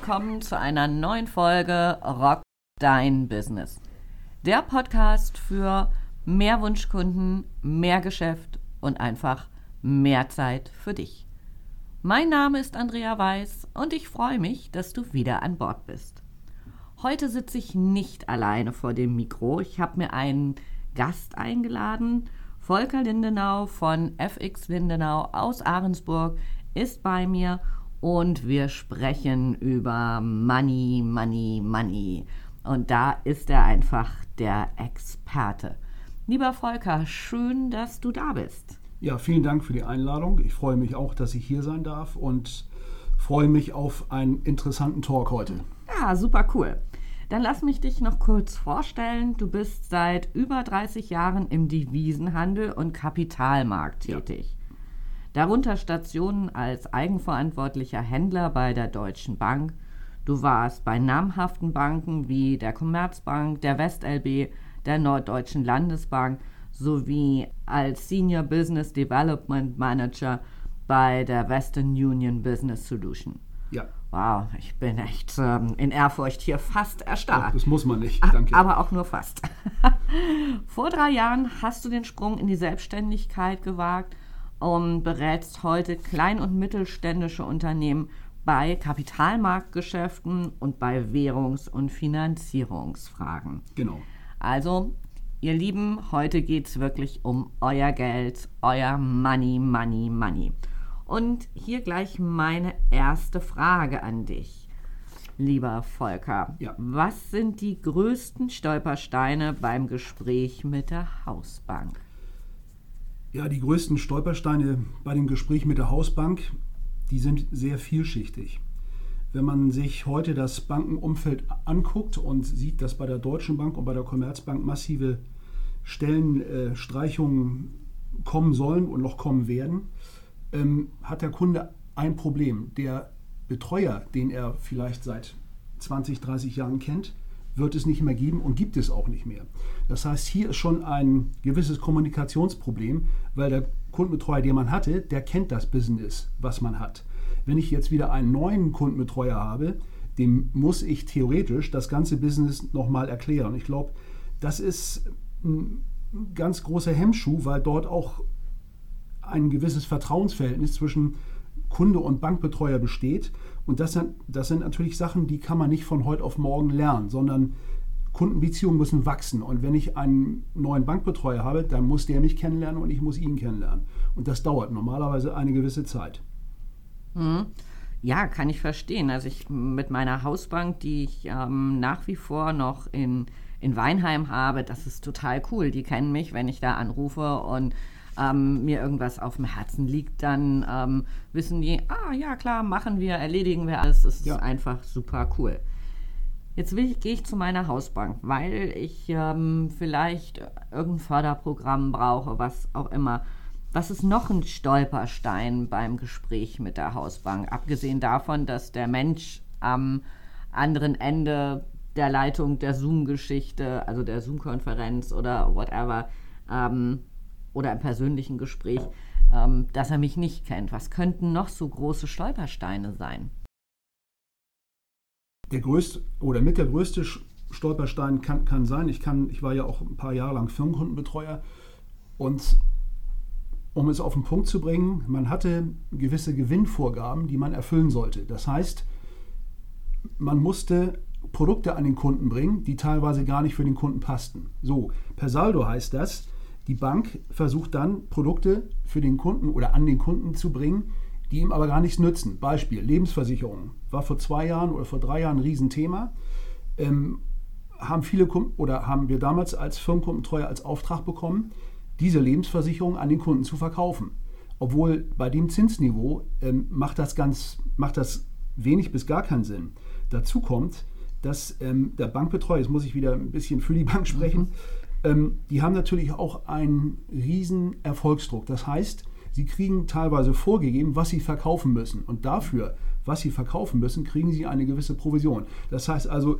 willkommen zu einer neuen Folge Rock Dein Business. Der Podcast für mehr Wunschkunden, mehr Geschäft und einfach mehr Zeit für dich. Mein Name ist Andrea Weiß und ich freue mich, dass du wieder an Bord bist. Heute sitze ich nicht alleine vor dem Mikro. Ich habe mir einen Gast eingeladen. Volker Lindenau von FX Lindenau aus Ahrensburg ist bei mir und wir sprechen über Money, Money, Money. Und da ist er einfach der Experte. Lieber Volker, schön, dass du da bist. Ja, vielen Dank für die Einladung. Ich freue mich auch, dass ich hier sein darf und freue mich auf einen interessanten Talk heute. Ja, super cool. Dann lass mich dich noch kurz vorstellen. Du bist seit über 30 Jahren im Devisenhandel und Kapitalmarkt tätig. Ja. Darunter Stationen als eigenverantwortlicher Händler bei der Deutschen Bank. Du warst bei namhaften Banken wie der Commerzbank, der WestLB, der Norddeutschen Landesbank sowie als Senior Business Development Manager bei der Western Union Business Solution. Ja. Wow, ich bin echt ähm, in Ehrfurcht hier fast erstarrt. Das muss man nicht, danke. Aber auch nur fast. Vor drei Jahren hast du den Sprung in die Selbstständigkeit gewagt und berätst heute klein- und mittelständische Unternehmen bei Kapitalmarktgeschäften und bei Währungs- und Finanzierungsfragen. Genau. Also, ihr Lieben, heute geht es wirklich um euer Geld, euer Money, Money, Money. Und hier gleich meine erste Frage an dich, lieber Volker. Ja. Was sind die größten Stolpersteine beim Gespräch mit der Hausbank? Ja, die größten Stolpersteine bei dem Gespräch mit der Hausbank, die sind sehr vielschichtig. Wenn man sich heute das Bankenumfeld anguckt und sieht, dass bei der Deutschen Bank und bei der Commerzbank massive Stellenstreichungen kommen sollen und noch kommen werden, ähm, hat der Kunde ein Problem. Der Betreuer, den er vielleicht seit 20, 30 Jahren kennt, wird es nicht mehr geben und gibt es auch nicht mehr. Das heißt, hier ist schon ein gewisses Kommunikationsproblem, weil der Kundenbetreuer, den man hatte, der kennt das Business, was man hat. Wenn ich jetzt wieder einen neuen Kundenbetreuer habe, dem muss ich theoretisch das ganze Business nochmal erklären. Ich glaube, das ist ein ganz großer Hemmschuh, weil dort auch ein gewisses Vertrauensverhältnis zwischen Kunde und Bankbetreuer besteht. Und das sind, das sind natürlich Sachen, die kann man nicht von heute auf morgen lernen, sondern Kundenbeziehungen müssen wachsen. Und wenn ich einen neuen Bankbetreuer habe, dann muss der mich kennenlernen und ich muss ihn kennenlernen. Und das dauert normalerweise eine gewisse Zeit. Mhm. Ja, kann ich verstehen. Also ich mit meiner Hausbank, die ich ähm, nach wie vor noch in, in Weinheim habe, das ist total cool. Die kennen mich, wenn ich da anrufe und ähm, mir irgendwas auf dem Herzen liegt, dann ähm, wissen die, ah ja klar, machen wir, erledigen wir alles. Das ist ja. einfach super cool. Jetzt gehe ich zu meiner Hausbank, weil ich ähm, vielleicht irgendein Förderprogramm brauche, was auch immer. Was ist noch ein Stolperstein beim Gespräch mit der Hausbank? Abgesehen davon, dass der Mensch am anderen Ende der Leitung der Zoom-Geschichte, also der Zoom-Konferenz oder whatever, ähm, oder im persönlichen Gespräch, ähm, dass er mich nicht kennt. Was könnten noch so große Stolpersteine sein? Der größte oder mit der größte Stolperstein kann, kann sein, ich, kann, ich war ja auch ein paar Jahre lang Firmenkundenbetreuer und um es auf den Punkt zu bringen, man hatte gewisse Gewinnvorgaben, die man erfüllen sollte. Das heißt, man musste Produkte an den Kunden bringen, die teilweise gar nicht für den Kunden passten. So, per Saldo heißt das, die Bank versucht dann Produkte für den Kunden oder an den Kunden zu bringen, die ihm aber gar nichts nützen. Beispiel Lebensversicherung war vor zwei Jahren oder vor drei Jahren ein Riesenthema. Ähm, haben viele Kunden oder haben wir damals als Firmenkundentreuer als Auftrag bekommen, diese Lebensversicherung an den Kunden zu verkaufen. Obwohl bei dem Zinsniveau ähm, macht das ganz macht das wenig bis gar keinen Sinn. Dazu kommt, dass ähm, der Bankbetreuer, jetzt muss ich wieder ein bisschen für die Bank sprechen, mhm ähm, die haben natürlich auch einen riesen Erfolgsdruck. Das heißt, sie kriegen teilweise vorgegeben, was sie verkaufen müssen. Und dafür, was sie verkaufen müssen, kriegen sie eine gewisse Provision. Das heißt also,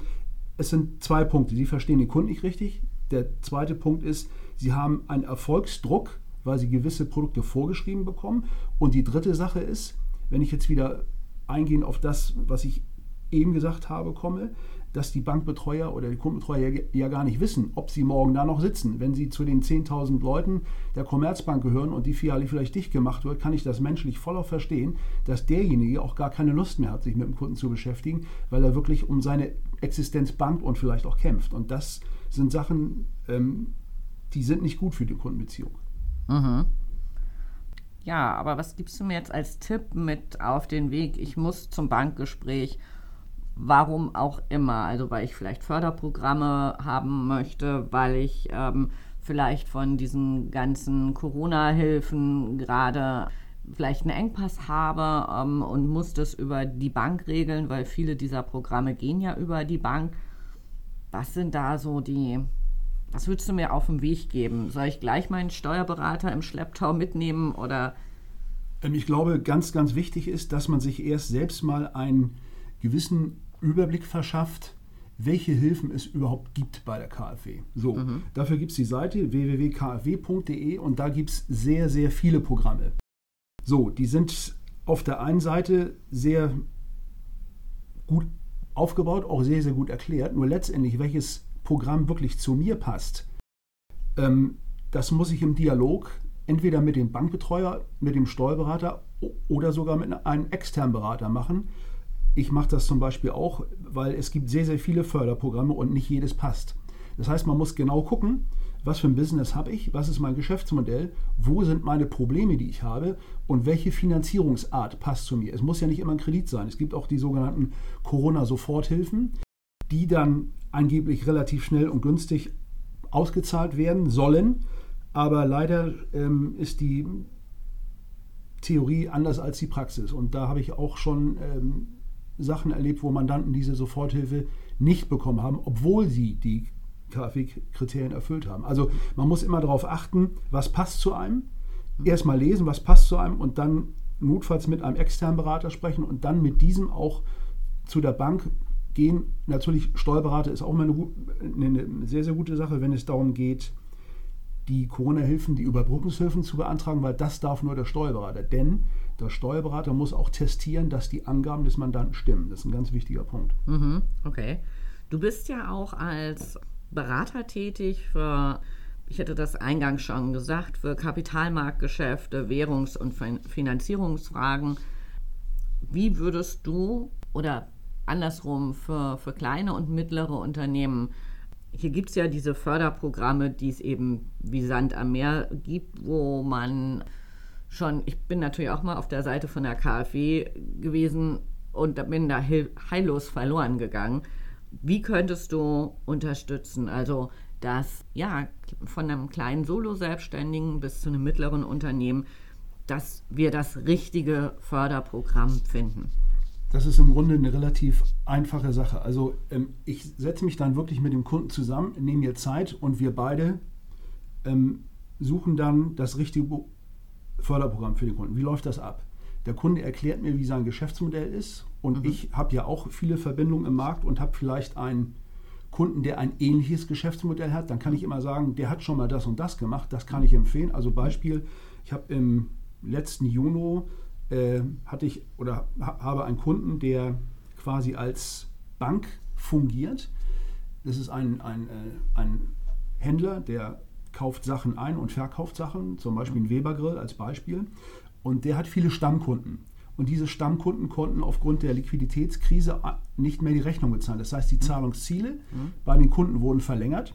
es sind zwei Punkte. Sie verstehen den Kunden nicht richtig. Der zweite Punkt ist, sie haben einen Erfolgsdruck, weil sie gewisse Produkte vorgeschrieben bekommen. Und die dritte Sache ist, wenn ich jetzt wieder eingehen auf das, was ich eben gesagt habe, komme, dass die Bankbetreuer oder die Kundenbetreuer ja, ja, gar nicht wissen, ob sie morgen da noch sitzen. Wenn sie zu den 10.000 Leuten der Commerzbank gehören und die Filiale vielleicht dicht gemacht wird, kann ich das menschlich voller verstehen, dass derjenige auch gar keine Lust mehr hat, sich mit dem Kunden zu beschäftigen, weil er wirklich um seine Existenz bangt und vielleicht auch kämpft. Und das sind Sachen, ähm, die sind nicht gut für die Kundenbeziehung. Mhm. Ja, aber was gibst du mir jetzt als Tipp mit auf den Weg? Ich muss zum Bankgespräch warum auch immer. Also weil ich vielleicht Förderprogramme haben möchte, weil ich ähm, vielleicht von diesen ganzen Corona-Hilfen gerade vielleicht einen Engpass habe ähm, und muss das über die Bank regeln, weil viele dieser Programme gehen ja über die Bank. Was sind da so die, was würdest du mir auf den Weg geben? Soll ich gleich meinen Steuerberater im Schlepptau mitnehmen oder? Ähm, ich glaube, ganz, ganz wichtig ist, dass man sich erst selbst mal einen gewissen Überblick verschafft, welche Hilfen es überhaupt gibt bei der KfW. So, mhm. dafür gibt es die Seite www.kfw.de und da gibt es sehr, sehr viele Programme. So, die sind auf der einen Seite sehr gut aufgebaut, auch sehr, sehr gut erklärt. Nur letztendlich, welches Programm wirklich zu mir passt, ähm, das muss ich im Dialog entweder mit dem Bankbetreuer, mit dem Steuerberater oder sogar mit einem externen Berater machen. Ich mache das zum Beispiel auch, weil es gibt sehr, sehr viele Förderprogramme und nicht jedes passt. Das heißt, man muss genau gucken, was für ein Business habe ich, was ist mein Geschäftsmodell, wo sind meine Probleme, die ich habe und welche Finanzierungsart passt zu mir. Es muss ja nicht immer ein Kredit sein. Es gibt auch die sogenannten Corona-Soforthilfen, die dann angeblich relativ schnell und günstig ausgezahlt werden sollen. Aber leider ähm, ist die Theorie anders als die Praxis. Und da habe ich auch schon ähm, Sachen erlebt, wo Mandanten diese Soforthilfe nicht bekommen haben, obwohl sie die KfW-Kriterien erfüllt haben. Also man muss immer darauf achten, was passt zu einem. Erstmal lesen, was passt zu einem und dann notfalls mit einem externen Berater sprechen und dann mit diesem auch zu der Bank gehen. Natürlich, Steuerberater ist auch immer eine, eine sehr, sehr gute Sache, wenn es darum geht, die Corona-Hilfen, die Überbrückungshilfen zu beantragen, weil das darf nur der Steuerberater. Denn der Steuerberater muss auch testieren, dass die Angaben des Mandanten stimmen. Das ist ein ganz wichtiger Punkt. Mhm, okay. Du bist ja auch als Berater tätig für, ich hätte das eingangs schon gesagt, für Kapitalmarktgeschäfte, Währungs- und Finanzierungsfragen. Wie würdest du oder andersrum für, für kleine und mittlere Unternehmen hier gibt es ja diese Förderprogramme, die es eben wie Sand am Meer gibt, wo man schon, ich bin natürlich auch mal auf der Seite von der KfW gewesen und bin da heillos verloren gegangen. Wie könntest du unterstützen? Also, dass ja, von einem kleinen Solo-Selbstständigen bis zu einem mittleren Unternehmen, dass wir das richtige Förderprogramm finden. Das ist im Grunde eine relativ einfache Sache. Also ähm, ich setze mich dann wirklich mit dem Kunden zusammen, nehme mir Zeit und wir beide ähm, suchen dann das richtige Förderprogramm für den Kunden. Wie läuft das ab? Der Kunde erklärt mir, wie sein Geschäftsmodell ist und mhm. ich habe ja auch viele Verbindungen im Markt und habe vielleicht einen Kunden, der ein ähnliches Geschäftsmodell hat. Dann kann ich immer sagen, der hat schon mal das und das gemacht, das kann ich empfehlen. Also Beispiel, ich habe im letzten Juni äh, hatte ich oder ha, habe einen Kunden, der quasi als Bank fungiert. Das ist ein, ein, äh, ein Händler, der kauft Sachen ein und verkauft Sachen, zum Beispiel ein Webergrill als Beispiel. Und der hat viele Stammkunden. Und diese Stammkunden konnten aufgrund der Liquiditätskrise nicht mehr die Rechnung bezahlen. Das heißt, die mhm. Zahlungsziele mhm. bei den Kunden wurden verlängert.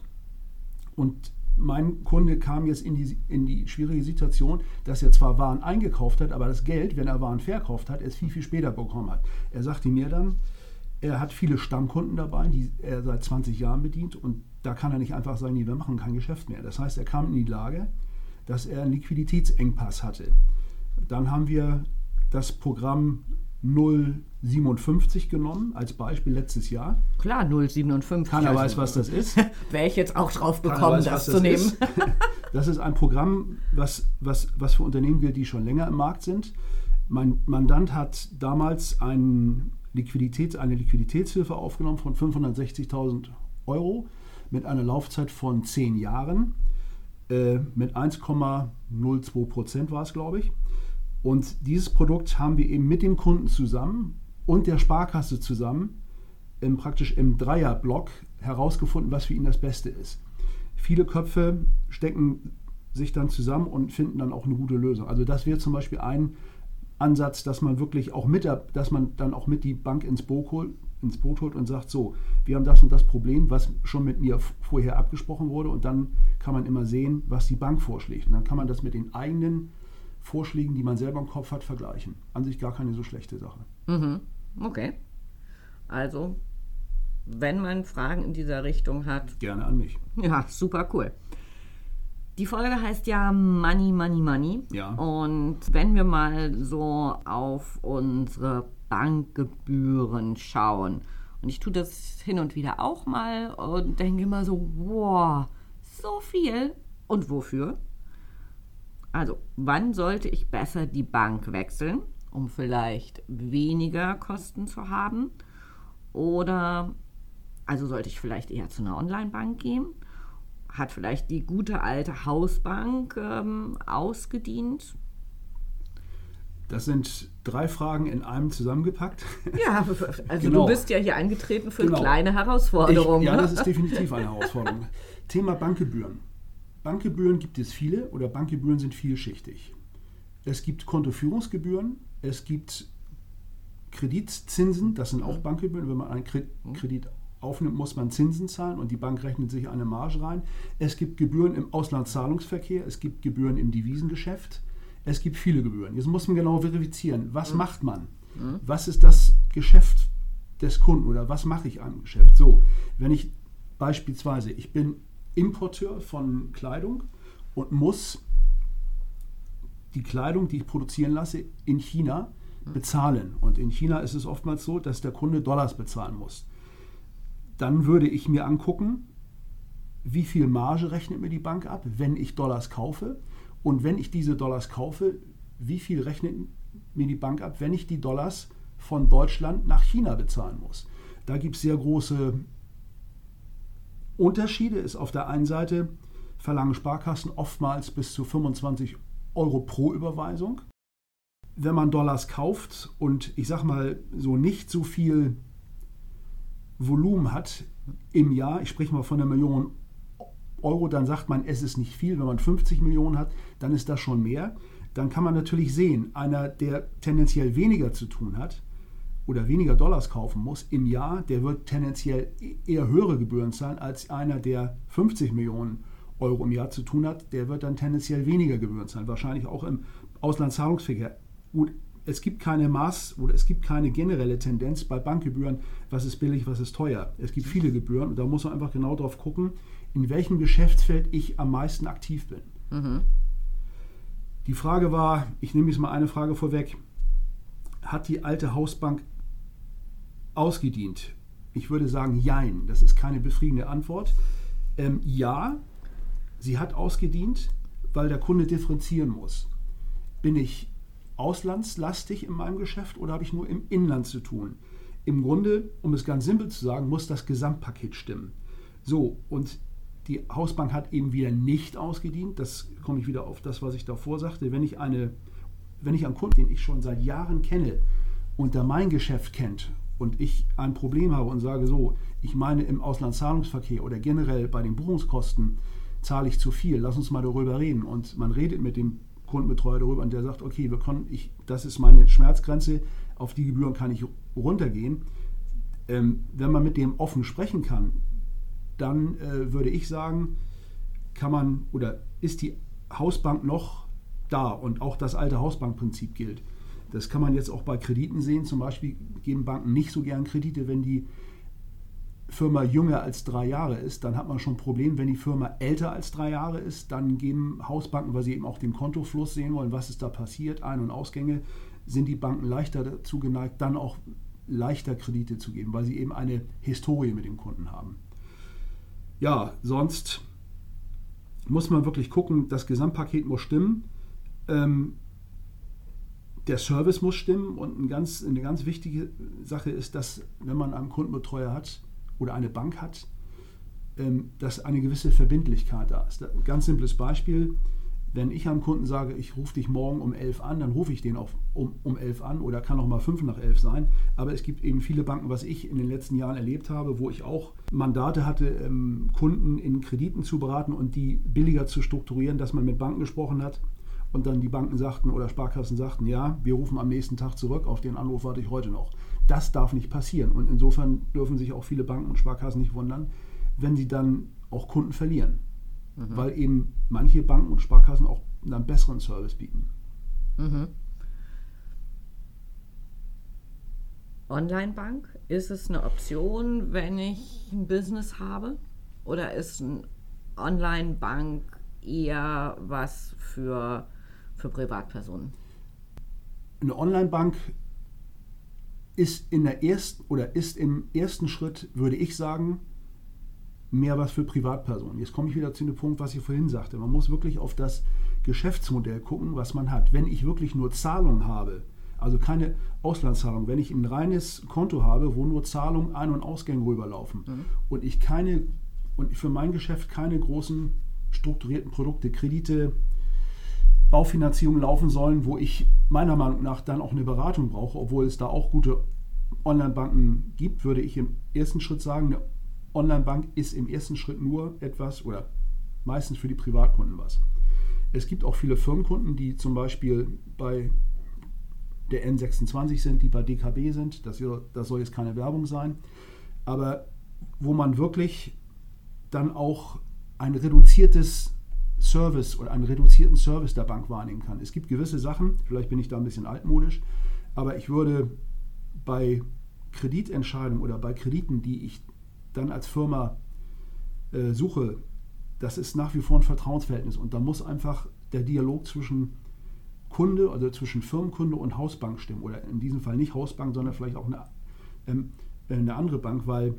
Und mein Kunde kam jetzt in die, in die schwierige Situation, dass er zwar Waren eingekauft hat, aber das Geld, wenn er Waren verkauft hat, erst viel, viel später bekommen hat. Er sagte mir dann, er hat viele Stammkunden dabei, die er seit 20 Jahren bedient und da kann er nicht einfach sagen, nee, wir machen kein Geschäft mehr. Das heißt, er kam in die Lage, dass er einen Liquiditätsengpass hatte. Dann haben wir das Programm 057 genommen, als Beispiel letztes Jahr. Klar, 057. Keiner also, weiß, was das ist. Wäre ich jetzt auch drauf gekommen, weiß, das, das, zu nehmen. Ist. Das ist ein Programm, was, was, was für Unternehmen gilt, die schon länger im Markt sind. Mein Mandant hat damals ein Liquiditäts, eine Liquiditätshilfe aufgenommen von 560.000 Euro mit einer Laufzeit von 10 Jahren. Äh, mit 1,02 Prozent war es, glaube ich. Und dieses Produkt haben wir eben mit dem Kunden zusammen und der Sparkasse zusammen im, praktisch im Dreierblock herausgefunden, was für ihn das Beste ist. Viele Köpfe stecken sich dann zusammen und finden dann auch eine gute Lösung. Also das wäre zum Beispiel ein Ansatz, dass man wirklich auch mit, dass man dann auch mit die Bank ins Boot holt, ins Boot holt und sagt, so, wir haben das und das Problem, was schon mit mir vorher abgesprochen wurde und dann kann man immer sehen, was die Bank vorschlägt. Und dann kann man das mit den eigenen Vorschlägen, die man selber im Kopf hat, vergleichen. An sich gar keine so schlechte Sache. Mhm. Okay. Also, wenn man Fragen in dieser Richtung hat. Gerne an mich. Ja, super cool. Die Folge heißt ja Money, Money, Money. Ja. Und wenn wir mal so auf unsere Bankgebühren schauen, und ich tue das hin und wieder auch mal und denke immer so, wow, so viel. Und wofür? Also, wann sollte ich besser die Bank wechseln, um vielleicht weniger Kosten zu haben? Oder, also sollte ich vielleicht eher zu einer Online-Bank gehen? Hat vielleicht die gute alte Hausbank ähm, ausgedient? Das sind drei Fragen in einem zusammengepackt. Ja, also genau. du bist ja hier eingetreten für genau. kleine Herausforderungen. Ich, ja, ne? das ist definitiv eine Herausforderung. Thema Bankgebühren. Bankgebühren gibt es viele oder Bankgebühren sind vielschichtig. Es gibt Kontoführungsgebühren, es gibt Kreditzinsen, das sind auch mhm. Bankgebühren. Wenn man einen mhm. Kredit aufnimmt, muss man Zinsen zahlen und die Bank rechnet sich eine Marge rein. Es gibt Gebühren im Auslandszahlungsverkehr, es gibt Gebühren im Devisengeschäft, es gibt viele Gebühren. Jetzt muss man genau verifizieren, was mhm. macht man? Mhm. Was ist das Geschäft des Kunden oder was mache ich am Geschäft? So, wenn ich beispielsweise, ich bin Importeur von Kleidung und muss die Kleidung, die ich produzieren lasse, in China mhm. bezahlen. Und in China ist es oftmals so, dass der Kunde Dollars bezahlen muss. Dann würde ich mir angucken, wie viel Marge rechnet mir die Bank ab, wenn ich Dollars kaufe und wenn ich diese Dollars kaufe, wie viel rechnet mir die Bank ab, wenn ich die Dollars von Deutschland nach China bezahlen muss? Da gibt es sehr große Unterschiede. Ist auf der einen Seite verlangen Sparkassen oftmals bis zu 25 Euro pro Überweisung. Wenn man Dollars kauft und ich sage mal so nicht so viel Volumen hat im Jahr, ich spreche mal von einer Million Euro, dann sagt man, es ist nicht viel. Wenn man 50 Millionen hat, dann ist das schon mehr. Dann kann man natürlich sehen, einer, der tendenziell weniger zu tun hat oder weniger Dollars kaufen muss im Jahr, der wird tendenziell eher höhere Gebühren zahlen als einer, der 50 Millionen Euro im Jahr zu tun hat. Der wird dann tendenziell weniger Gebühren zahlen. Wahrscheinlich auch im Auslandszahlungsverkehr. Gut, es gibt keine Maß oder es gibt keine generelle Tendenz bei Bankgebühren, was ist billig, was ist teuer. Es gibt viele Gebühren und da muss man einfach genau drauf gucken, in welchem Geschäftsfeld ich am meisten aktiv bin. Mhm. Die Frage war, ich nehme jetzt mal eine Frage vorweg, hat die alte Hausbank ausgedient? Ich würde sagen, jein. Das ist keine befriedigende Antwort. Ähm, ja, sie hat ausgedient, weil der Kunde differenzieren muss. Bin ich auslandslastig in meinem Geschäft oder habe ich nur im Inland zu tun? Im Grunde, um es ganz simpel zu sagen, muss das Gesamtpaket stimmen. So, und die Hausbank hat eben wieder nicht ausgedient. Das komme ich wieder auf das, was ich davor sagte. Wenn ich, eine, wenn ich einen Kunden, den ich schon seit Jahren kenne und der mein Geschäft kennt und ich ein Problem habe und sage so, ich meine im Auslandszahlungsverkehr oder generell bei den Buchungskosten zahle ich zu viel, lass uns mal darüber reden. Und man redet mit dem Kundenbetreuer darüber und der sagt, okay, wir können, ich, das ist meine Schmerzgrenze, auf die Gebühren kann ich runtergehen. Ähm, wenn man mit dem offen sprechen kann, dann äh, würde ich sagen, kann man oder ist die Hausbank noch da und auch das alte Hausbankprinzip gilt. Das kann man jetzt auch bei Krediten sehen. Zum Beispiel geben Banken nicht so gern Kredite, wenn die Firma jünger als drei Jahre ist, dann hat man schon ein Problem. Wenn die Firma älter als drei Jahre ist, dann geben Hausbanken, weil sie eben auch den Kontofluss sehen wollen, was ist da passiert, Ein- und Ausgänge, sind die Banken leichter dazu geneigt, dann auch leichter Kredite zu geben, weil sie eben eine Historie mit dem Kunden haben ja, sonst muss man wirklich gucken, das Gesamtpaket muss stimmen. Ähm, der Service muss stimmen und ein ganz, eine ganz wichtige Sache ist, dass wenn man einen Kundenbetreuer hat oder eine Bank hat, ähm, dass eine gewisse Verbindlichkeit da ist. Ganz simples Beispiel. Wenn ich einem Kunden sage, ich rufe dich morgen um 11 an, dann rufe ich den auch um, um 11 an oder kann auch mal 5 nach 11 sein. Aber es gibt eben viele Banken, was ich in den letzten Jahren erlebt habe, wo ich auch Mandate hatte, ähm, Kunden in Krediten zu beraten und die billiger zu strukturieren, dass man mit Banken gesprochen hat und dann die Banken sagten oder Sparkassen sagten, ja, wir rufen am nächsten Tag zurück, auf den Anruf warte ich heute noch. Das darf nicht passieren. Und insofern dürfen sich auch viele Banken und Sparkassen nicht wundern, wenn sie dann auch Kunden verlieren mhm. weil eben manche Banken und Sparkassen auch einen besseren Service bieten. Mhm. Online-Bank, ist es eine Option, wenn ich ein Business habe? Oder ist eine Online-Bank eher was für, für Privatpersonen? Eine Online-Bank ist in der ersten oder ist im ersten Schritt, würde ich sagen, mehr was für Privatpersonen. Jetzt komme ich wieder zu dem Punkt, was ich vorhin sagte. Man muss wirklich auf das Geschäftsmodell gucken, was man hat. Wenn ich wirklich nur Zahlungen habe, also keine Auslandszahlung, wenn ich ein reines Konto habe, wo nur Zahlungen Ein- und Ausgänge rüberlaufen mhm. und ich keine und für mein Geschäft keine großen strukturierten Produkte, Kredite, Baufinanzierung laufen sollen, wo ich meiner Meinung nach dann auch eine Beratung brauche, obwohl es da auch gute Online-Banken gibt, würde ich im ersten Schritt sagen, eine Online-Bank ist im ersten Schritt nur etwas oder meistens für die Privatkunden was. Es gibt auch viele Firmenkunden, die zum Beispiel bei der N26 sind, die bei DKB sind. Das, das soll jetzt keine Werbung sein. Aber wo man wirklich dann auch ein reduziertes Service oder einen reduzierten Service der Bank wahrnehmen kann. Es gibt gewisse Sachen, vielleicht bin ich da ein bisschen altmodisch, aber ich würde bei Kreditentscheidungen oder bei Krediten, die ich dann als Firma äh, suche, das ist nach wie vor ein Vertrauensverhältnis. Und da muss einfach der Dialog zwischen Kunde, also zwischen Firmenkunde und Hausbank stimmen. Oder in diesem Fall nicht Hausbank, sondern vielleicht auch eine, ähm, eine andere Bank, weil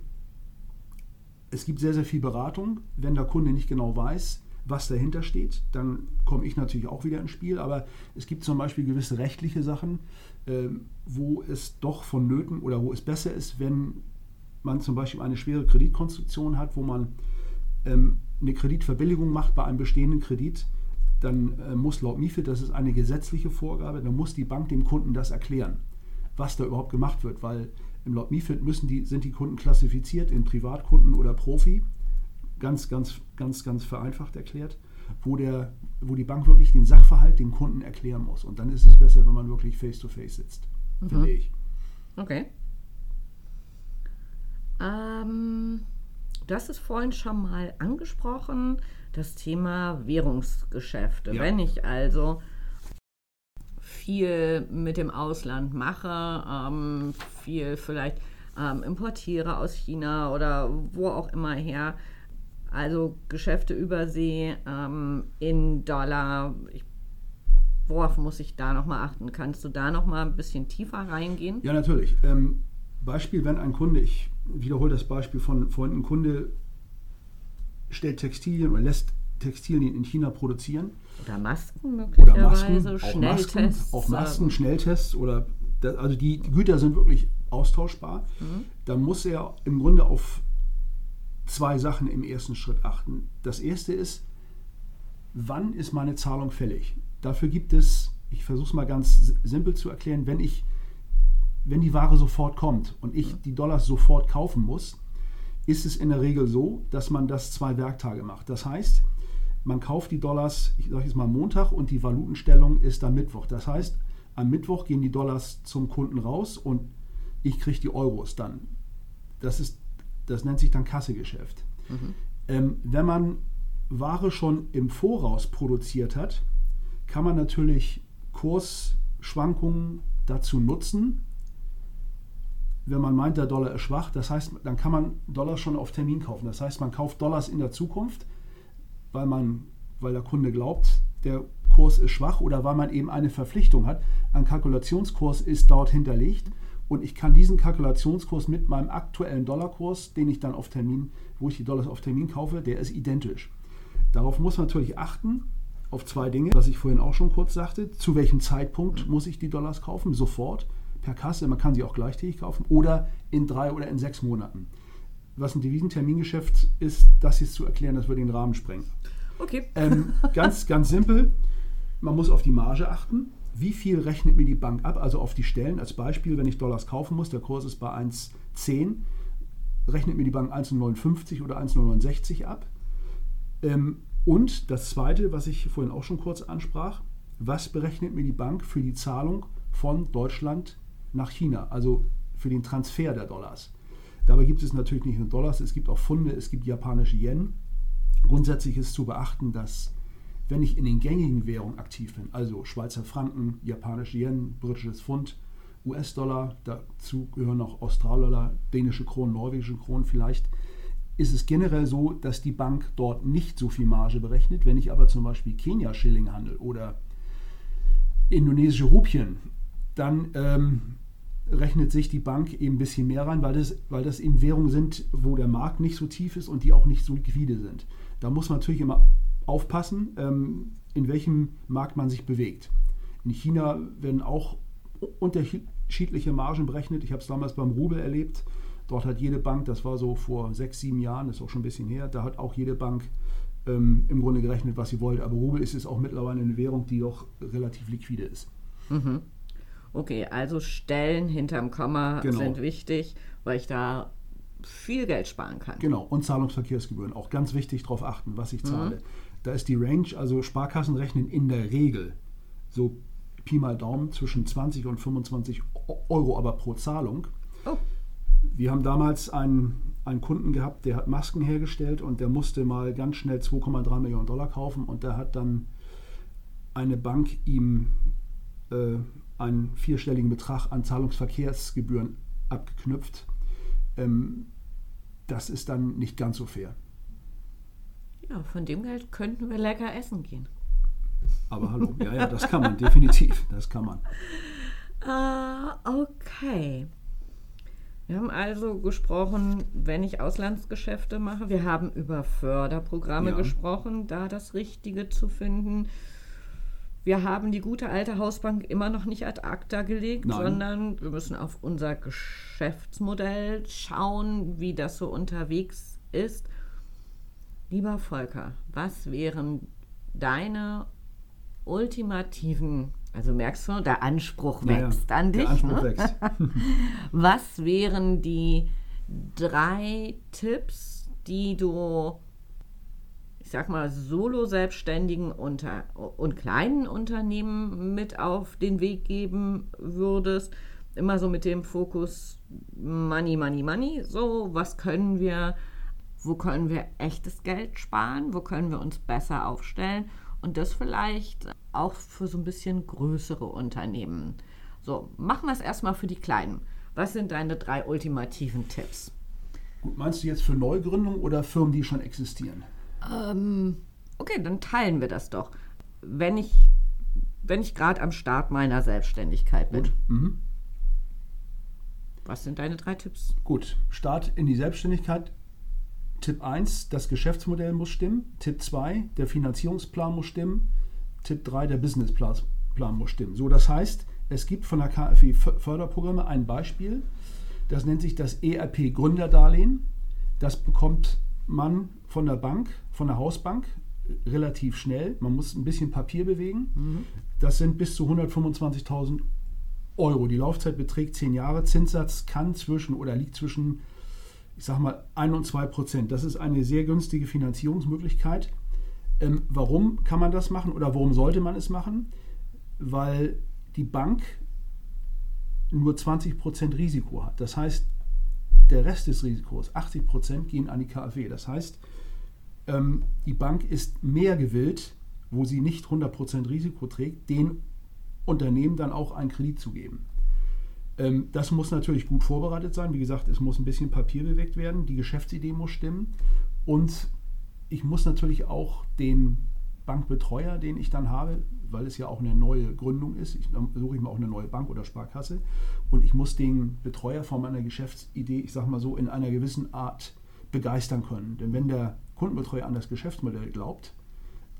es gibt sehr, sehr viel Beratung. Wenn der Kunde nicht genau weiß, was dahinter steht, dann komme ich natürlich auch wieder ins Spiel. Aber es gibt zum Beispiel gewisse rechtliche Sachen, äh, wo es doch vonnöten oder wo es besser ist, wenn man zum Beispiel eine schwere Kreditkonstruktion hat, wo man ähm, eine Kreditverbilligung macht bei einem bestehenden Kredit, dann äh, muss laut MIFID, das ist eine gesetzliche Vorgabe, dann muss die Bank dem Kunden das erklären, was da überhaupt gemacht wird, weil im laut MIFID müssen die, sind die Kunden klassifiziert in Privatkunden oder Profi, ganz, ganz, ganz, ganz vereinfacht erklärt, wo, der, wo die Bank wirklich den Sachverhalt dem Kunden erklären muss. Und dann ist es besser, wenn man wirklich face-to-face -face sitzt, mhm. finde ich. Okay. Ähm, du hast es vorhin schon mal angesprochen, das Thema Währungsgeschäfte. Ja. Wenn ich also viel mit dem Ausland mache, ähm, viel vielleicht ähm, importiere aus China oder wo auch immer her, also Geschäfte übersee ähm, in Dollar. Ich, worauf muss ich da nochmal achten? Kannst du da nochmal ein bisschen tiefer reingehen? Ja, natürlich. Ähm, Beispiel, wenn ein Kunde, ich wiederhole das Beispiel von vorhin, ein Kunde stellt Textilien oder lässt Textilien in China produzieren. Oder Masken möglicherweise, oder Masken, Schnelltests. Auch Masken, auch Masken, Schnelltests oder also die Güter sind wirklich austauschbar. Mhm. Da muss er im Grunde auf zwei Sachen im ersten Schritt achten. Das erste ist, wann ist meine Zahlung fällig? Dafür gibt es, ich versuche es mal ganz simpel zu erklären, wenn ich wenn die Ware sofort kommt und ich die Dollars sofort kaufen muss, ist es in der Regel so, dass man das zwei Werktage macht. Das heißt, man kauft die Dollars, ich sage jetzt mal Montag und die Valutenstellung ist am Mittwoch. Das heißt, am Mittwoch gehen die Dollars zum Kunden raus und ich kriege die Euros dann. Das, ist, das nennt sich dann Kassegeschäft. Mhm. Ähm, wenn man Ware schon im Voraus produziert hat, kann man natürlich Kursschwankungen dazu nutzen, wenn man meint, der Dollar ist schwach, das heißt, dann kann man Dollar schon auf Termin kaufen. Das heißt, man kauft Dollars in der Zukunft, weil, man, weil der Kunde glaubt, der Kurs ist schwach oder weil man eben eine Verpflichtung hat. Ein Kalkulationskurs ist dort hinterlegt und ich kann diesen Kalkulationskurs mit meinem aktuellen Dollarkurs, den ich dann auf Termin, wo ich die Dollars auf Termin kaufe, der ist identisch. Darauf muss man natürlich achten, auf zwei Dinge, was ich vorhin auch schon kurz sagte. Zu welchem Zeitpunkt muss ich die Dollars kaufen? Sofort per Kasse, man kann sie auch gleichzeitig kaufen oder in drei oder in sechs Monaten. Was ein Devisentermingeschäft ist, das jetzt zu erklären, das würde den Rahmen sprengen. Okay. Ähm, ganz, ganz simpel. Man muss auf die Marge achten. Wie viel rechnet mir die Bank ab? Also auf die Stellen. Als Beispiel, wenn ich Dollars kaufen muss, der Kurs ist bei 1,10, rechnet mir die Bank 1,59 oder 1,69 ab. Ähm, und das Zweite, was ich vorhin auch schon kurz ansprach, was berechnet mir die Bank für die Zahlung von Deutschland nach China, also für den Transfer der Dollars? Dabei gibt es natürlich nicht nur Dollars, es gibt auch Funde, es gibt japanische Yen. Grundsätzlich ist zu beachten, dass wenn ich in den gängigen Währungen aktiv bin, also Schweizer Franken, japanische Yen, britisches Pfund, US-Dollar, dazu gehören auch Australdollar, dänische Kronen, norwegische Kronen vielleicht, ist es generell so, dass die Bank dort nicht so viel Marge berechnet. Wenn ich aber zum Beispiel Kenia-Schilling handel oder indonesische Rupien, dann ähm, rechnet sich die Bank eben ein bisschen mehr rein, weil das, weil das eben Währungen sind, wo der Markt nicht so tief ist und die auch nicht so liquide sind. Da muss man natürlich immer aufpassen, ähm, in welchem Markt man sich bewegt. In China werden auch unterschiedliche Margen berechnet. Ich habe es damals beim Rubel erlebt. Dort hat jede Bank, das war so vor sechs, sieben Jahren, ist auch schon ein bisschen her, da hat auch jede Bank ähm, im Grunde gerechnet, was sie wollte. Aber Rubel ist es auch mittlerweile eine Währung, die auch relativ liquide ist. Mhm. Okay, also Stellen hinterm Komma genau. sind wichtig, weil ich da viel Geld sparen kann. Genau, und Zahlungsverkehrsgebühren. Auch ganz wichtig darauf achten, was ich zahle. Mhm. Da ist die Range, also Sparkassen rechnen in der Regel so Pi mal Daumen zwischen 20 und 25 Euro aber pro Zahlung. Oh. Wir haben damals einen, einen Kunden gehabt, der hat Masken hergestellt und der musste mal ganz schnell 2,3 Millionen Dollar kaufen und da hat dann eine Bank ihm äh, einen vierstelligen Betrag an Zahlungsverkehrsgebühren abgeknüpft. Ähm, das ist dann nicht ganz so fair. Ja, von dem Geld könnten wir lecker essen gehen. Aber hallo, ja, ja, das kann man, definitiv, das kann man. Uh, okay. Wir haben also gesprochen, wenn ich Auslandsgeschäfte mache. Wir haben über Förderprogramme ja. gesprochen, da das Richtige zu finden. Wir haben die gute alte Hausbank immer noch nicht ad acta gelegt, Nein. sondern wir müssen auf unser Geschäftsmodell schauen, wie das so unterwegs ist. Lieber Volker, was wären deine ultimativen, also merkst du, der Anspruch wächst ja, an dich. Der Anspruch ne? wächst. was wären die drei Tipps, die du ich sag mal, Solo-Selbstständigen unter, und kleinen Unternehmen mit auf den Weg geben würdest? Immer so mit dem Fokus Money, Money, Money. So, was können wir, wo können wir echtes Geld sparen? Wo können wir uns besser aufstellen? Und das vielleicht auch für so ein bisschen größere Unternehmen. So, machen wir es erstmal für die Kleinen. Was sind deine drei ultimativen Tipps? Gut, meinst du jetzt für Neugründungen oder Firmen, die schon existieren? Ähm, okay, dann teilen wir das doch. Wenn ich, wenn ich gerade am Start meiner Selbstständigkeit bin. Mhm. Was sind deine drei Tipps? Gut, Start in die Selbstständigkeit. Tipp 1, das Geschäftsmodell muss stimmen. Tipp 2, der Finanzierungsplan muss stimmen. Tipp 3, der Businessplan muss stimmen. So, das heißt, es gibt von der KfW Förderprogramme ein Beispiel. Das nennt sich das ERP Gründerdarlehen. Das bekommt man von der Bank, von der Hausbank relativ schnell. Man muss ein bisschen Papier bewegen. Mhm. Das sind bis zu 125.000 Euro. Die Laufzeit beträgt 10 Jahre. Zinssatz kann zwischen oder liegt zwischen, ich sag mal, 1 und 2 Prozent. Das ist eine sehr günstige Finanzierungsmöglichkeit. Ähm, warum kann man das machen oder warum sollte man es machen? Weil die Bank nur 20 Prozent Risiko hat. Das heißt, der Rest des Risikos, 80 Prozent, gehen an die KfW. Das heißt, ähm, die Bank ist mehr gewillt, wo sie nicht 100 Prozent Risiko trägt, den Unternehmen dann auch einen Kredit zu geben. Ähm, das muss natürlich gut vorbereitet sein. Wie gesagt, es muss ein bisschen Papier bewegt werden, die Geschäftsidee muss stimmen und ich muss natürlich auch den Bankbetreuer, den ich dann habe, weil es ja auch eine neue Gründung ist. Ich, dann suche ich mir auch eine neue Bank oder Sparkasse und ich muss den Betreuer von meiner Geschäftsidee, ich sage mal so, in einer gewissen Art begeistern können. Denn wenn der Kundenbetreuer an das Geschäftsmodell glaubt,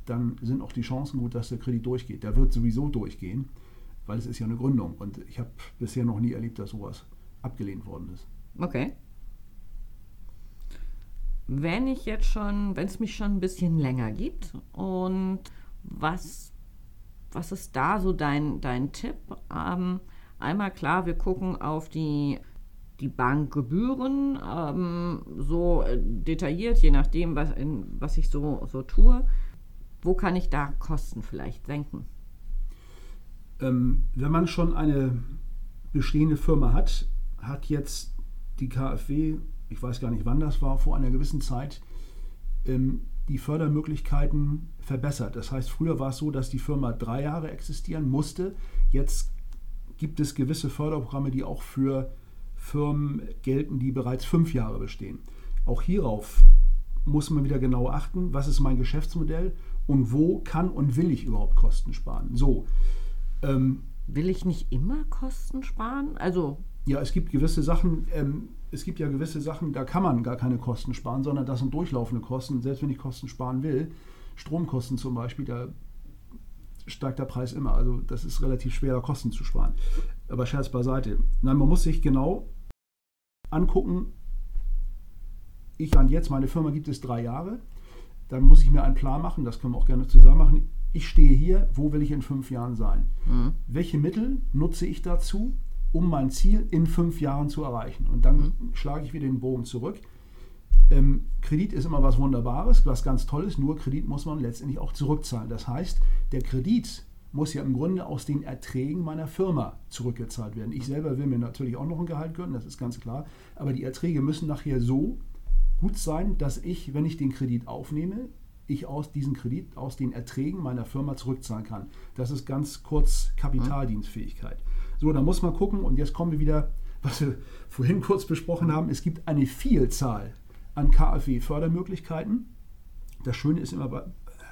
dann sind auch die Chancen gut, dass der Kredit durchgeht. Der wird sowieso durchgehen, weil es ist ja eine Gründung und ich habe bisher noch nie erlebt, dass sowas abgelehnt worden ist. Okay. wenn ich jetzt schon, wenn es mich schon ein bisschen länger gibt und was, was ist da so dein, dein Tipp? Ähm, einmal klar, wir gucken auf die, die Bankgebühren, ähm, so äh, detailliert, je nachdem, was, in, was ich so, so tue. Wo kann ich da Kosten vielleicht senken? Ähm, wenn man schon eine bestehende Firma hat, hat jetzt die KfW, ich weiß gar nicht wann das war, vor einer gewissen Zeit, ähm, die Fördermöglichkeiten verbessert. Das heißt, früher war es so, dass die Firma drei Jahre existieren musste. Jetzt gibt es gewisse Förderprogramme, die auch für Firmen gelten, die bereits fünf Jahre bestehen. Auch hierauf muss man wieder genau achten, was ist mein Geschäftsmodell und wo kann und will ich überhaupt Kosten sparen. So. Ähm, will ich nicht immer Kosten sparen? Also ja, es gibt gewisse Sachen, ähm, es gibt ja gewisse Sachen, da kann man gar keine Kosten sparen, sondern das sind durchlaufende Kosten. Selbst wenn ich Kosten sparen will, Stromkosten zum Beispiel, da steigt der Preis immer. Also das ist relativ schwer, Kosten zu sparen. Aber Scherz beiseite. Nein, man muss sich genau angucken, ich dann jetzt, meine Firma gibt es drei Jahre, dann muss ich mir einen Plan machen, das können wir auch gerne zusammen machen. Ich stehe hier, wo will ich in fünf Jahren sein? Mhm. Welche Mittel nutze ich dazu? um mein Ziel in fünf Jahren zu erreichen. Und dann mhm. schlage ich wieder den Bogen zurück. Ähm, Kredit ist immer was Wunderbares, was ganz Tolles, nur Kredit muss man letztendlich auch zurückzahlen. Das heißt, der Kredit muss ja im Grunde aus den Erträgen meiner Firma zurückgezahlt werden. Ich selber will mir natürlich auch noch ein Gehalt gönnen, das ist ganz klar, aber die Erträge müssen nachher so gut sein, dass ich, wenn ich den Kredit aufnehme, ich aus diesem Kredit, aus den Erträgen meiner Firma zurückzahlen kann. Das ist ganz kurz Kapitaldienstfähigkeit. So, da muss man gucken und jetzt kommen wir wieder, was wir vorhin kurz besprochen haben. Es gibt eine Vielzahl an KfW-Fördermöglichkeiten. Das Schöne ist immer bei,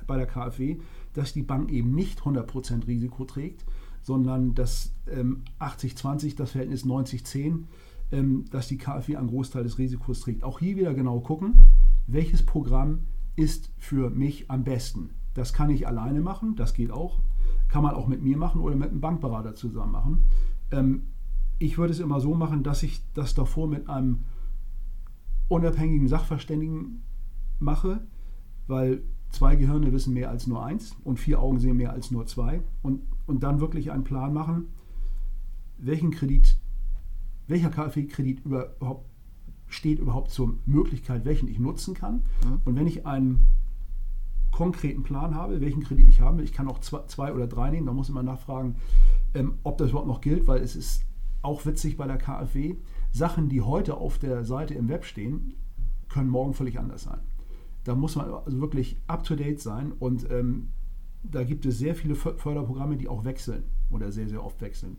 bei der KfW, dass die Bank eben nicht 100% Risiko trägt, sondern dass ähm, 80-20, das Verhältnis 90-10, ähm, dass die KfW einen Großteil des Risikos trägt. Auch hier wieder genau gucken, welches Programm ist für mich am besten. Das kann ich alleine machen, das geht auch. Kann man auch mit mir machen oder mit einem Bankberater zusammen machen. Ähm, ich würde es immer so machen, dass ich das davor mit einem unabhängigen Sachverständigen mache, weil zwei Gehirne wissen mehr als nur eins und vier Augen sehen mehr als nur zwei. Und, und dann wirklich einen Plan machen, welchen Kredit, welcher KfW-Kredit überhaupt steht überhaupt zur Möglichkeit, welchen ich nutzen kann. Mhm. Und wenn ich einen konkreten Plan habe, welchen Kredit ich habe. Ich kann auch zwei, zwei oder drei nehmen, da muss ich mal nachfragen, ähm, ob das überhaupt noch gilt, weil es ist auch witzig bei der KfW. Sachen, die heute auf der Seite im Web stehen, können morgen völlig anders sein. Da muss man also wirklich up-to-date sein und ähm, da gibt es sehr viele Förderprogramme, die auch wechseln oder sehr, sehr oft wechseln.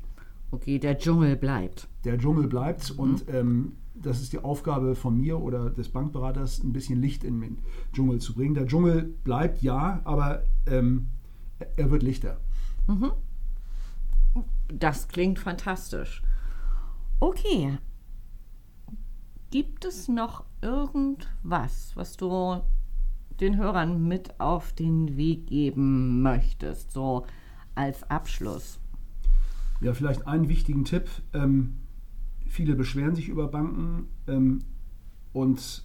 Okay, der Dschungel bleibt. Der Dschungel bleibt mhm. und ähm, das ist die Aufgabe von mir oder des Bankberaters, ein bisschen Licht in den Dschungel zu bringen. Der Dschungel bleibt ja, aber ähm, er wird lichter. Mhm. Das klingt fantastisch. Okay. Gibt es noch irgendwas, was du den Hörern mit auf den Weg geben möchtest, so als Abschluss? Ja, vielleicht einen wichtigen Tipp. Ähm, viele beschweren sich über Banken ähm, und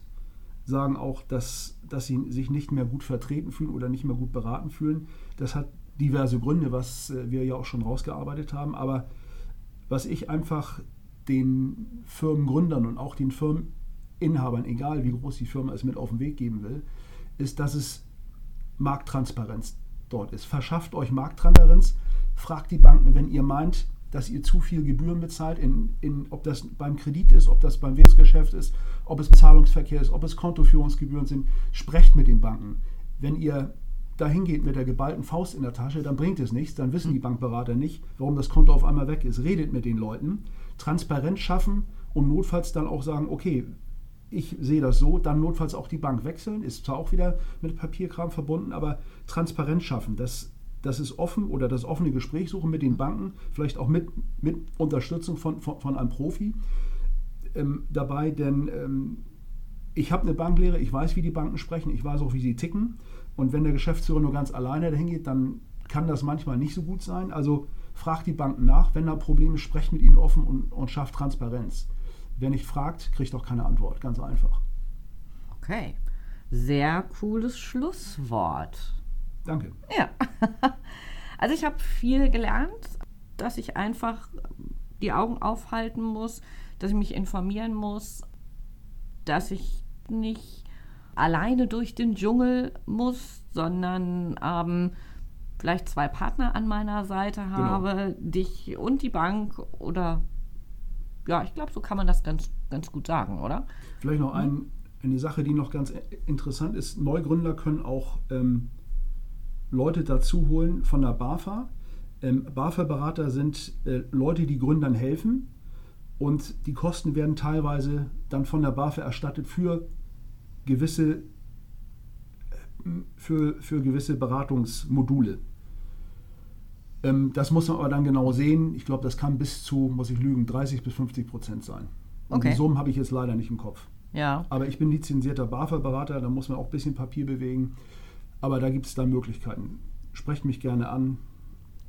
sagen auch, dass, dass sie sich nicht mehr gut vertreten fühlen oder nicht mehr gut beraten fühlen. Das hat diverse Gründe, was äh, wir ja auch schon rausgearbeitet haben. Aber was ich einfach den Firmengründern und auch den Firmeninhabern, egal wie groß die Firma ist, mit auf den Weg geben will, ist, dass es Markttransparenz dort ist. Verschafft euch Markttransparenz, fragt die Banken, wenn ihr meint, dass ihr zu viel Gebühren bezahlt, in, in, ob das beim Kredit ist, ob das beim Währungsgeschäft ist, ob es Zahlungsverkehr ist, ob es Kontoführungsgebühren sind. Sprecht mit den Banken. Wenn ihr dahin geht mit der geballten Faust in der Tasche, dann bringt es nichts, dann wissen die Bankberater nicht, warum das Konto auf einmal weg ist. Redet mit den Leuten, Transparenz schaffen und notfalls dann auch sagen, okay, ich sehe das so, dann notfalls auch die Bank wechseln, ist zwar auch wieder mit Papierkram verbunden, aber Transparenz schaffen, das das ist offen oder das offene Gespräch suchen mit den Banken, vielleicht auch mit, mit Unterstützung von, von, von einem Profi ähm, dabei, denn ähm, ich habe eine Banklehre, ich weiß, wie die Banken sprechen, ich weiß auch, wie sie ticken. Und wenn der Geschäftsführer nur ganz alleine dahin geht, dann kann das manchmal nicht so gut sein. Also fragt die Banken nach, wenn da Probleme, sprecht mit ihnen offen und, und schafft Transparenz. Wer nicht fragt, kriegt auch keine Antwort, ganz einfach. Okay. Sehr cooles Schlusswort. Danke. Ja. Also ich habe viel gelernt, dass ich einfach die Augen aufhalten muss, dass ich mich informieren muss, dass ich nicht alleine durch den Dschungel muss, sondern ähm, vielleicht zwei Partner an meiner Seite Genau. habe, dich und die Bank oder ja, ich glaube, so kann man das ganz, ganz gut sagen, oder? Vielleicht noch ein, eine Sache, die noch ganz interessant ist. Neugründer können auch ähm, Leute dazu holen von der BAFA. Ähm, BAFA-Berater sind äh, Leute, die Gründern helfen und die Kosten werden teilweise dann von der BAFA erstattet für gewisse, äh, für, für gewisse Beratungsmodule. Ähm, das muss man aber dann genau sehen. Ich glaube, das kann bis zu, muss ich lügen, 30 bis 50 Prozent sein. Und Okay. die Summen habe ich jetzt leider nicht im Kopf. Ja. Aber ich bin lizenzierter BAFA-Berater, da muss man auch ein bisschen Papier bewegen. Aber da gibt es dann Möglichkeiten. Sprecht mich gerne an.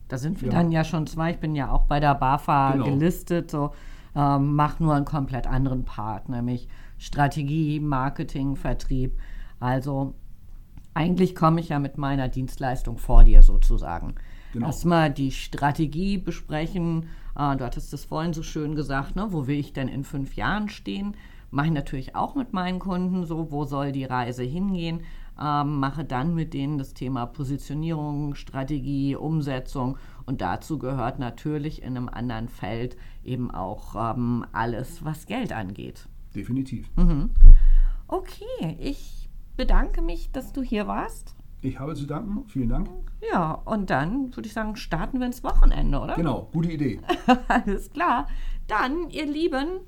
Da sind wir Ja. dann ja schon zwei. Ich bin ja auch bei der BAFA Genau. gelistet, so ähm, mache nur einen komplett anderen Part, nämlich Strategie, Marketing, Vertrieb. Also eigentlich komme ich ja mit meiner Dienstleistung vor dir sozusagen. Genau. Erstmal die Strategie besprechen. Äh, du hattest es vorhin so schön gesagt, ne? wo will ich denn in fünf Jahren stehen? Mache ich natürlich auch mit meinen Kunden so, wo soll die Reise hingehen? Ähm, mache dann mit denen das Thema Positionierung, Strategie, Umsetzung und dazu gehört natürlich in einem anderen Feld eben auch ähm, alles, was Geld angeht. Definitiv. Okay, ich bedanke mich, dass du hier warst. Ich habe zu danken. Vielen Dank. Ja, und dann würde ich sagen, starten wir ins Wochenende, oder? Genau, gute Idee. Alles klar. Dann, ihr Lieben,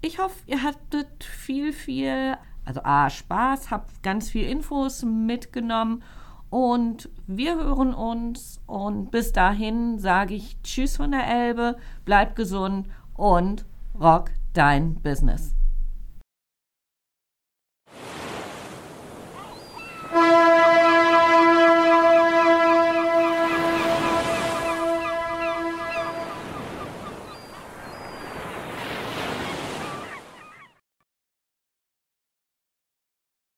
ich hoffe, ihr hattet viel, viel, also A, Spaß, habt ganz viel Infos mitgenommen und wir hören uns und bis dahin sage ich Tschüss von der Elbe, bleib gesund und rock dein Business.